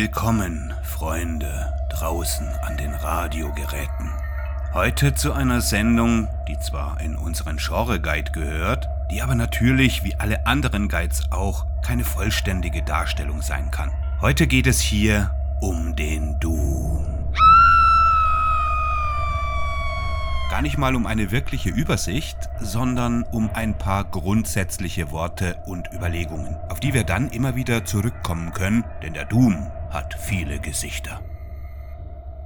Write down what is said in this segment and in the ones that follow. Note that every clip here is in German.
Willkommen, Freunde, draußen an den Radiogeräten. Heute zu einer Sendung, die zwar in unseren Genre-Guide gehört, die aber natürlich, wie alle anderen Guides auch, keine vollständige Darstellung sein kann. Heute geht es hier um den Doom. Gar nicht mal um eine wirkliche Übersicht, sondern um ein paar grundsätzliche Worte und Überlegungen, auf die wir dann immer wieder zurückkommen können, denn der Doom hat viele Gesichter.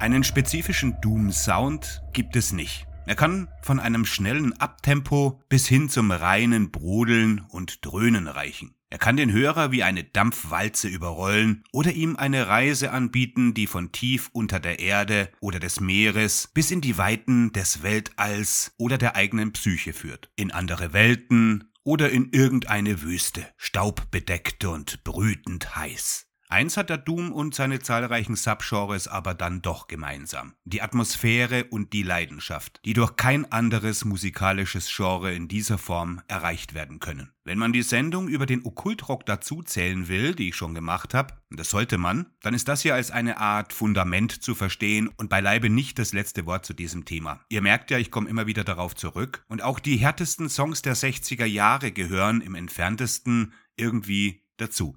Einen spezifischen Doom-Sound gibt es nicht. Er kann von einem schnellen Abtempo bis hin zum reinen Brodeln und Dröhnen reichen. Er kann den Hörer wie eine Dampfwalze überrollen oder ihm eine Reise anbieten, die von tief unter der Erde oder des Meeres bis in die Weiten des Weltalls oder der eigenen Psyche führt. In andere Welten oder in irgendeine Wüste, staubbedeckt und brütend heiß. Eins hat der Doom und seine zahlreichen Subgenres aber dann doch gemeinsam. Die Atmosphäre und die Leidenschaft, die durch kein anderes musikalisches Genre in dieser Form erreicht werden können. Wenn man die Sendung über den Okkultrock dazuzählen will, die ich schon gemacht habe, das sollte man, dann ist das hier als eine Art Fundament zu verstehen und beileibe nicht das letzte Wort zu diesem Thema. Ihr merkt ja, ich komme immer wieder darauf zurück und auch die härtesten Songs der 60er Jahre gehören im entferntesten irgendwie dazu.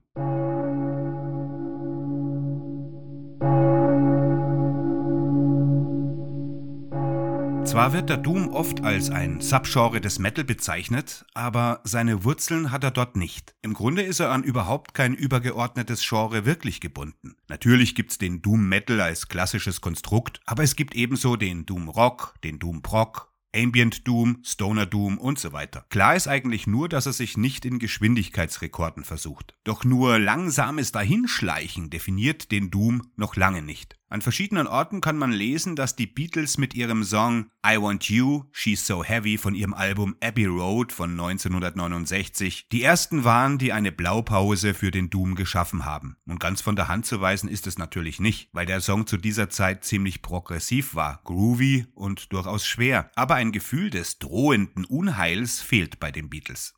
Zwar wird der Doom oft als ein Subgenre des Metal bezeichnet, aber seine Wurzeln hat er dort nicht. Im Grunde ist er an überhaupt kein übergeordnetes Genre wirklich gebunden. Natürlich gibt's den Doom Metal als klassisches Konstrukt, aber es gibt ebenso den Doom Rock, den Doom Prog, Ambient Doom, Stoner Doom und so weiter. Klar ist eigentlich nur, dass er sich nicht in Geschwindigkeitsrekorden versucht. Doch nur langsames Dahinschleichen definiert den Doom noch lange nicht. An verschiedenen Orten kann man lesen, dass die Beatles mit ihrem Song I Want You, She's So Heavy von ihrem Album Abbey Road von 1969 die ersten waren, die eine Blaupause für den Doom geschaffen haben. Und ganz von der Hand zu weisen ist es natürlich nicht, weil der Song zu dieser Zeit ziemlich progressiv war, groovy und durchaus schwer. Aber ein Gefühl des drohenden Unheils fehlt bei den Beatles.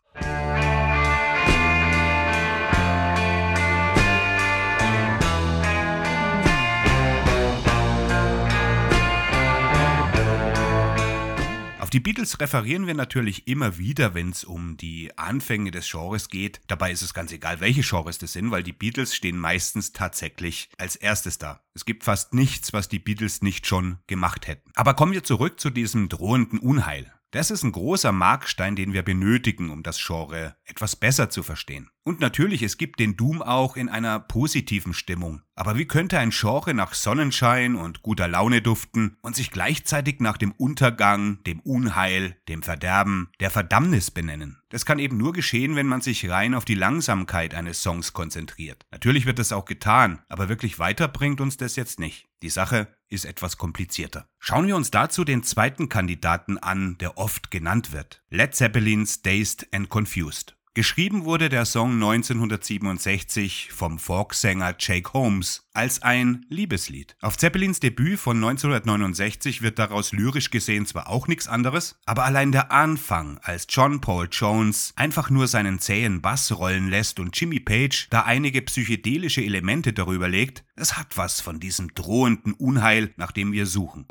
Auf die Beatles referieren wir natürlich immer wieder, wenn es um die Anfänge des Genres geht. Dabei ist es ganz egal, welche Genres das sind, weil die Beatles stehen meistens tatsächlich als erstes da. Es gibt fast nichts, was die Beatles nicht schon gemacht hätten. Aber kommen wir zurück zu diesem drohenden Unheil. Das ist ein großer Markstein, den wir benötigen, um das Genre etwas besser zu verstehen. Und natürlich, es gibt den Doom auch in einer positiven Stimmung. Aber wie könnte ein Genre nach Sonnenschein und guter Laune duften und sich gleichzeitig nach dem Untergang, dem Unheil, dem Verderben, der Verdammnis benennen? Das kann eben nur geschehen, wenn man sich rein auf die Langsamkeit eines Songs konzentriert. Natürlich wird das auch getan, aber wirklich weiter bringt uns das jetzt nicht. Die Sache ist etwas komplizierter. Schauen wir uns dazu den zweiten Kandidaten an, der oft genannt wird. Led Zeppelins Dazed and Confused. Geschrieben wurde der Song 1967 vom Folksänger Jake Holmes als ein Liebeslied. Auf Zeppelins Debüt von 1969 wird daraus lyrisch gesehen zwar auch nichts anderes, aber allein der Anfang, als John Paul Jones einfach nur seinen zähen Bass rollen lässt und Jimmy Page da einige psychedelische Elemente darüber legt, es hat was von diesem drohenden Unheil, nach dem wir suchen.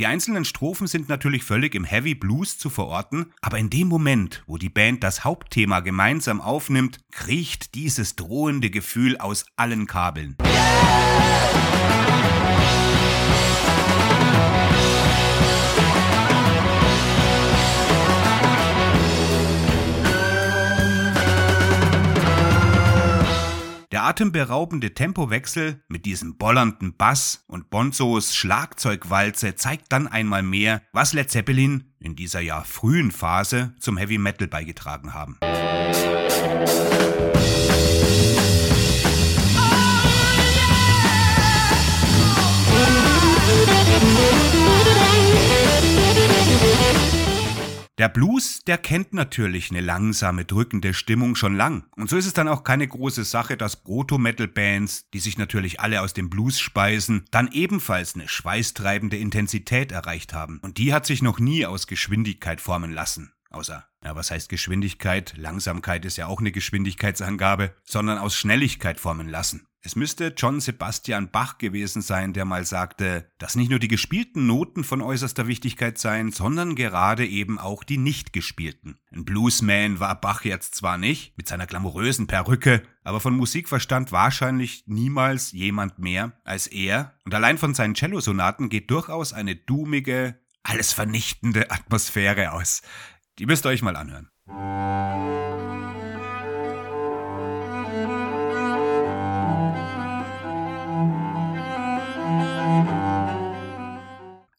Die einzelnen Strophen sind natürlich völlig im Heavy Blues zu verorten, aber in dem Moment, wo die Band das Hauptthema gemeinsam aufnimmt, kriecht dieses drohende Gefühl aus allen Kabeln. Der atemberaubende Tempowechsel mit diesem bollernden Bass und Bonzos Schlagzeugwalze zeigt dann einmal mehr, was Led Zeppelin in dieser ja frühen Phase zum Heavy Metal beigetragen haben. Der Blues, der kennt natürlich eine langsame, drückende Stimmung schon lang. Und so ist es dann auch keine große Sache, dass Proto-Metal-Bands, die sich natürlich alle aus dem Blues speisen, dann ebenfalls eine schweißtreibende Intensität erreicht haben. Und die hat sich noch nie aus Geschwindigkeit formen lassen. Außer, ja, was heißt Geschwindigkeit? Langsamkeit ist ja auch eine Geschwindigkeitsangabe, sondern aus Schnelligkeit formen lassen. Es müsste John Sebastian Bach gewesen sein, der mal sagte, dass nicht nur die gespielten Noten von äußerster Wichtigkeit seien, sondern gerade eben auch die nicht gespielten. Ein Bluesman war Bach jetzt zwar nicht, mit seiner glamourösen Perücke, aber von Musikverstand wahrscheinlich niemals jemand mehr als er, und allein von seinen Cellosonaten geht durchaus eine dummige, alles vernichtende Atmosphäre aus. Die müsst ihr euch mal anhören.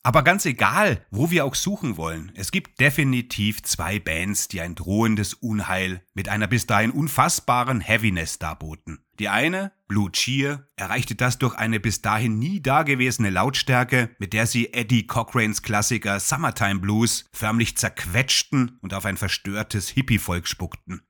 Aber ganz egal, wo wir auch suchen wollen, es gibt definitiv zwei Bands, die ein drohendes Unheil mit einer bis dahin unfassbaren Heaviness darboten. Die eine, Blue Cheer, erreichte das durch eine bis dahin nie dagewesene Lautstärke, mit der sie Eddie Cochranes Klassiker Summertime Blues förmlich zerquetschten und auf ein verstörtes Hippie-Volk spuckten.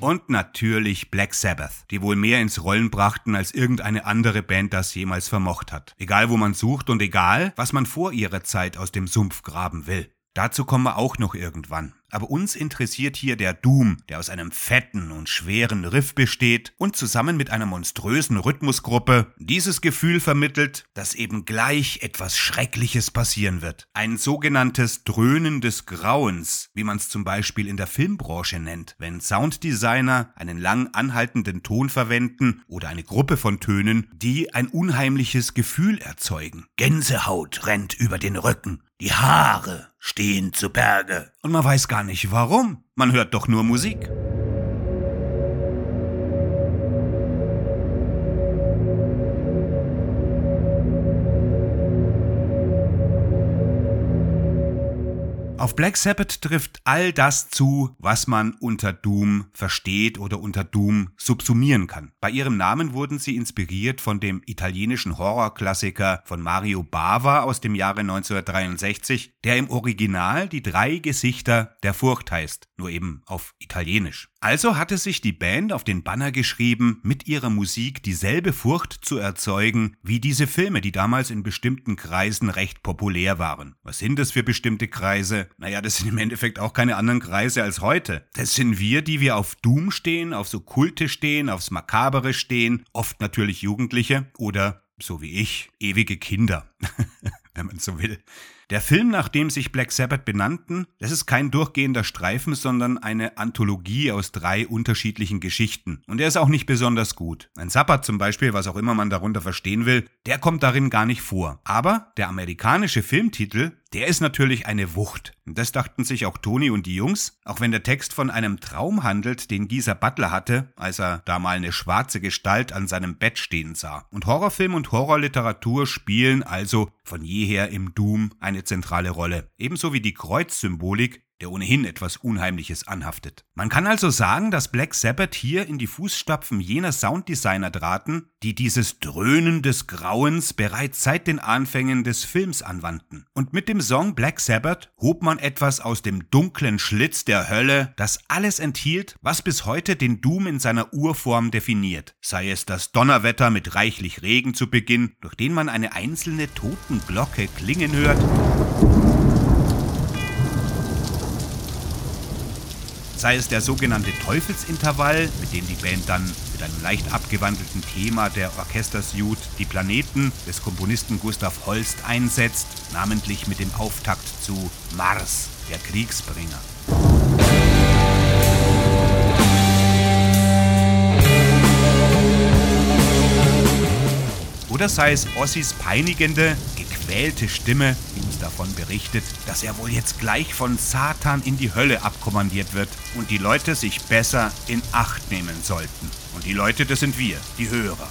Und natürlich Black Sabbath, die wohl mehr ins Rollen brachten, als irgendeine andere Band das jemals vermocht hat. Egal wo man sucht und egal, was man vor ihrer Zeit aus dem Sumpf graben will. Dazu kommen wir auch noch irgendwann. Aber uns interessiert hier der Doom, der aus einem fetten und schweren Riff besteht und zusammen mit einer monströsen Rhythmusgruppe dieses Gefühl vermittelt, dass eben gleich etwas Schreckliches passieren wird. Ein sogenanntes Dröhnen des Grauens, wie man es zum Beispiel in der Filmbranche nennt, wenn Sounddesigner einen lang anhaltenden Ton verwenden oder eine Gruppe von Tönen, die ein unheimliches Gefühl erzeugen. Gänsehaut rennt über den Rücken, die Haare stehen zu Berge und man weiß gar nicht warum. Man hört doch nur Musik. Auf Black Sabbath trifft all das zu, was man unter Doom versteht oder unter Doom subsumieren kann. Bei ihrem Namen wurden sie inspiriert von dem italienischen Horrorklassiker von Mario Bava aus dem Jahre 1963, der im Original die drei Gesichter der Furcht heißt, nur eben auf Italienisch. Also hatte sich die Band auf den Banner geschrieben, mit ihrer Musik dieselbe Furcht zu erzeugen wie diese Filme, die damals in bestimmten Kreisen recht populär waren. Was sind das für bestimmte Kreise? Naja, das sind im Endeffekt auch keine anderen Kreise als heute. Das sind wir, die wir auf Doom stehen, auf so Kulte stehen, aufs Makabere stehen, oft natürlich Jugendliche oder, so wie ich, ewige Kinder, wenn man so will. Der Film, nach dem sich Black Sabbath benannten, das ist kein durchgehender Streifen, sondern eine Anthologie aus drei unterschiedlichen Geschichten. Und er ist auch nicht besonders gut. Ein Sabbath zum Beispiel, was auch immer man darunter verstehen will, der kommt darin gar nicht vor. Aber der amerikanische Filmtitel, der ist natürlich eine Wucht. Und das dachten sich auch Toni und die Jungs, auch wenn der Text von einem Traum handelt, den Geezer Butler hatte, als er da mal eine schwarze Gestalt an seinem Bett stehen sah. Und Horrorfilm und Horrorliteratur spielen also von jeher im Doom eine zentrale Rolle. Ebenso wie die Kreuzsymbolik, der ohnehin etwas Unheimliches anhaftet. Man kann also sagen, dass Black Sabbath hier in die Fußstapfen jener Sounddesigner traten, die dieses Dröhnen des Grauens bereits seit den Anfängen des Films anwandten. Und mit dem Song Black Sabbath hob man etwas aus dem dunklen Schlitz der Hölle, das alles enthielt, was bis heute den Doom in seiner Urform definiert. Sei es das Donnerwetter mit reichlich Regen zu Beginn, durch den man eine einzelne Totenglocke klingen hört, sei es der sogenannte Teufelsintervall, mit dem die Band dann mit einem leicht abgewandelten Thema der Orchestersuite die Planeten des Komponisten Gustav Holst einsetzt, namentlich mit dem Auftakt zu Mars, der Kriegsbringer. Oder sei es Ossis peinigende, gequälte Stimme, uns davon berichtet, dass er wohl jetzt gleich von Satan in die Hölle abkommandiert wird und die Leute sich besser in Acht nehmen sollten. Und die Leute, das sind wir, die Hörer.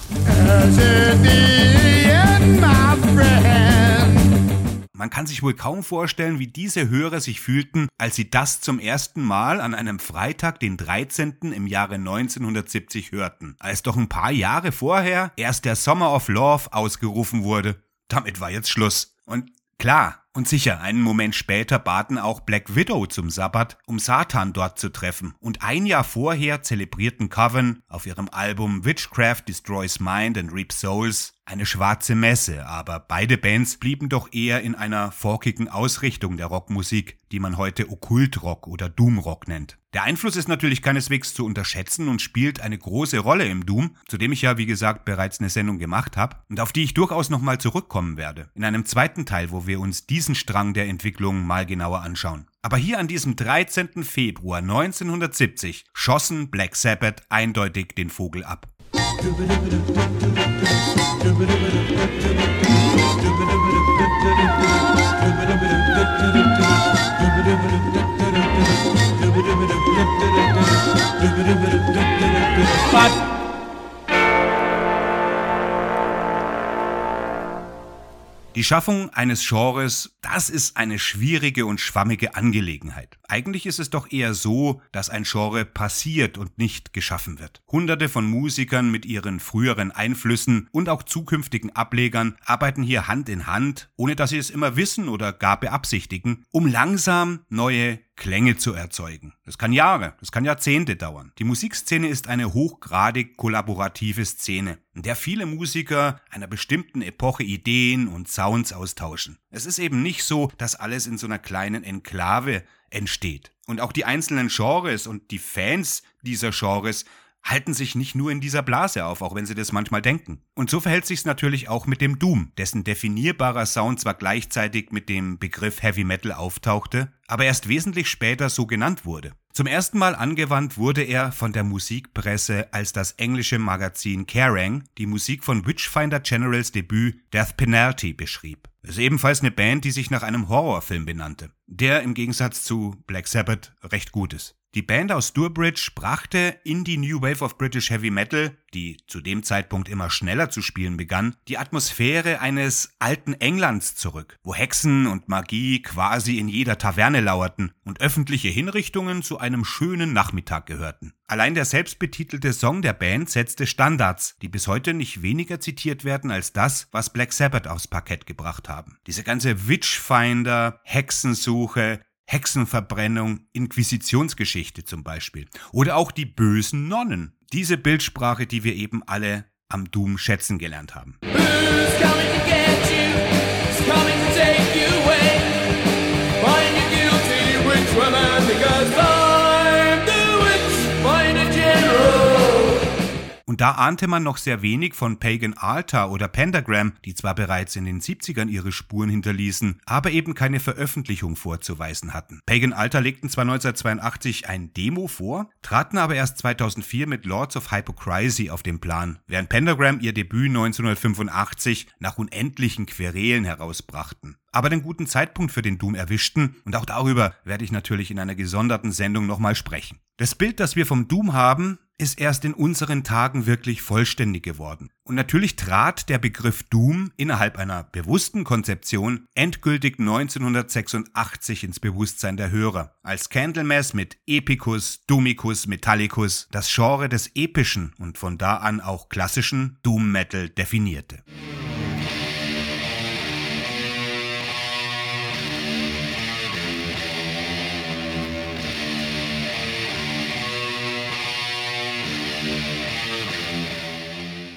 Man kann sich wohl kaum vorstellen, wie diese Hörer sich fühlten, als sie das zum ersten Mal an einem Freitag, den 13. im Jahre 1970 hörten, als doch ein paar Jahre vorher erst der Summer of Love ausgerufen wurde. Damit war jetzt Schluss. Und klar, und sicher, einen Moment später baten auch Black Widow zum Sabbat, um Satan dort zu treffen. Und ein Jahr vorher zelebrierten Coven auf ihrem Album Witchcraft Destroys Mind and Reaps Souls eine schwarze Messe, aber beide Bands blieben doch eher in einer forkigen Ausrichtung der Rockmusik, die man heute Okkultrock oder Doomrock nennt. Der Einfluss ist natürlich keineswegs zu unterschätzen und spielt eine große Rolle im Doom, zu dem ich ja wie gesagt bereits eine Sendung gemacht habe und auf die ich durchaus nochmal zurückkommen werde. In einem zweiten Teil, wo wir uns diesen Strang der Entwicklung mal genauer anschauen. Aber hier an diesem 13. Februar 1970 schossen Black Sabbath eindeutig den Vogel ab. But Die Schaffung eines Genres, das ist eine schwierige und schwammige Angelegenheit. Eigentlich ist es doch eher so, dass ein Genre passiert und nicht geschaffen wird. Hunderte von Musikern mit ihren früheren Einflüssen und auch zukünftigen Ablegern arbeiten hier Hand in Hand, ohne dass sie es immer wissen oder gar beabsichtigen, um langsam neue Klänge zu erzeugen. Das kann Jahre, das kann Jahrzehnte dauern. Die Musikszene ist eine hochgradig kollaborative Szene, in der viele Musiker einer bestimmten Epoche Ideen und Sounds austauschen. Es ist eben nicht so, dass alles in so einer kleinen Enklave entsteht. Und auch die einzelnen Genres und die Fans dieser Genres halten sich nicht nur in dieser Blase auf, auch wenn sie das manchmal denken. Und so verhält sich's natürlich auch mit dem Doom, dessen definierbarer Sound zwar gleichzeitig mit dem Begriff Heavy Metal auftauchte, aber erst wesentlich später so genannt wurde. Zum ersten Mal angewandt wurde er von der Musikpresse, als das englische Magazin Kerrang die Musik von Witchfinder Generals Debüt Death Penalty beschrieb. Es ist ebenfalls eine Band, die sich nach einem Horrorfilm benannte, der im Gegensatz zu Black Sabbath recht gut ist. Die Band aus Durbridge brachte in die New Wave of British Heavy Metal, die zu dem Zeitpunkt immer schneller zu spielen begann, die Atmosphäre eines alten Englands zurück, wo Hexen und Magie quasi in jeder Taverne lauerten und öffentliche Hinrichtungen zu einem schönen Nachmittag gehörten. Allein der selbstbetitelte Song der Band setzte Standards, die bis heute nicht weniger zitiert werden als das, was Black Sabbath aufs Parkett gebracht haben. Diese ganze Witchfinder, Hexensuche, Hexenverbrennung, Inquisitionsgeschichte zum Beispiel. Oder auch die bösen Nonnen. Diese Bildsprache, die wir eben alle am Doom schätzen gelernt haben. Da ahnte man noch sehr wenig von Pagan Altar oder Pentagram, die zwar bereits in den 70ern ihre Spuren hinterließen, aber eben keine Veröffentlichung vorzuweisen hatten. Pagan Altar legten zwar 1982 ein Demo vor, traten aber erst 2004 mit Lords of Hypocrisy auf den Plan, während Pentagram ihr Debüt 1985 nach unendlichen Querelen herausbrachten aber den guten Zeitpunkt für den Doom erwischten und auch darüber werde ich natürlich in einer gesonderten Sendung nochmal sprechen. Das Bild, das wir vom Doom haben, ist erst in unseren Tagen wirklich vollständig geworden. Und natürlich trat der Begriff Doom innerhalb einer bewussten Konzeption endgültig 1986 ins Bewusstsein der Hörer, als Candlemass mit Epicus, Doomicus, Metallicus das Genre des epischen und von da an auch klassischen Doom Metal definierte.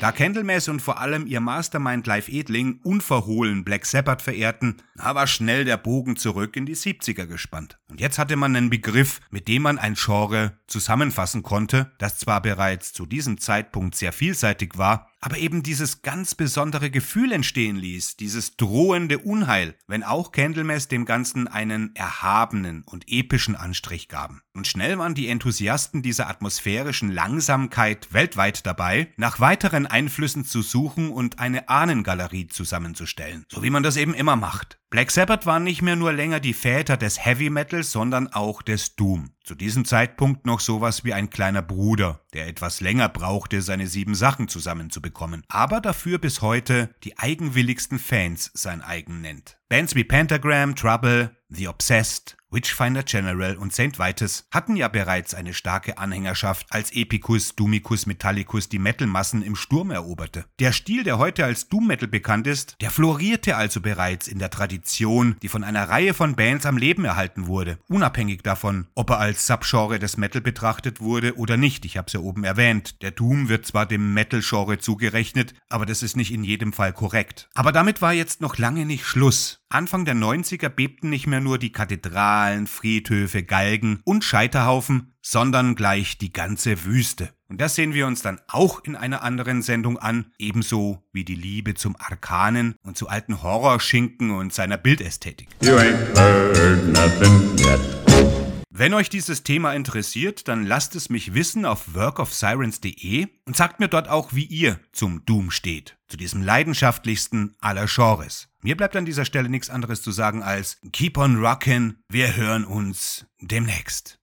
Da Candlemass und vor allem ihr Mastermind Live Edling unverhohlen Black Sabbath verehrten, war schnell der Bogen zurück in die 70er gespannt. Und jetzt hatte man einen Begriff, mit dem man ein Genre zusammenfassen konnte, das zwar bereits zu diesem Zeitpunkt sehr vielseitig war, aber eben dieses ganz besondere Gefühl entstehen ließ, dieses drohende Unheil, wenn auch Candlemass dem Ganzen einen erhabenen und epischen Anstrich gaben. Und schnell waren die Enthusiasten dieser atmosphärischen Langsamkeit weltweit dabei, nach weiteren Einflüssen zu suchen und eine Ahnengalerie zusammenzustellen, so wie man das eben immer macht. Black Sabbath waren nicht mehr nur länger die Väter des Heavy Metal, sondern auch des Doom. Zu diesem Zeitpunkt noch sowas wie ein kleiner Bruder, der etwas länger brauchte, seine sieben Sachen zusammenzubekommen, aber dafür bis heute die eigenwilligsten Fans sein eigen nennt. Bands wie Pentagram, Trouble, The Obsessed, Witchfinder General und St. Vitus hatten ja bereits eine starke Anhängerschaft, als Epicus, Dumicus, Metallicus die Metalmassen im Sturm eroberte. Der Stil, der heute als Doom Metal bekannt ist, der florierte also bereits in der Tradition, die von einer Reihe von Bands am Leben erhalten wurde, unabhängig davon, ob er als Subgenre des Metal betrachtet wurde oder nicht. Ich habe es ja oben erwähnt. Der Doom wird zwar dem Metal-Genre zugerechnet, aber das ist nicht in jedem Fall korrekt. Aber damit war jetzt noch lange nicht Schluss. Anfang der 90er bebten nicht mehr nur die Kathedralen, Friedhöfe, Galgen und Scheiterhaufen, sondern gleich die ganze Wüste. Und das sehen wir uns dann auch in einer anderen Sendung an, ebenso wie die Liebe zum Arkanen und zu alten Horrorschinken und seiner Bildästhetik. You ain't heard nothing yet. Wenn euch dieses Thema interessiert, dann lasst es mich wissen auf workofsirens.de und sagt mir dort auch, wie ihr zum Doom steht, zu diesem leidenschaftlichsten aller Genres. Mir bleibt an dieser Stelle nichts anderes zu sagen als Keep on Rockin', wir hören uns demnächst.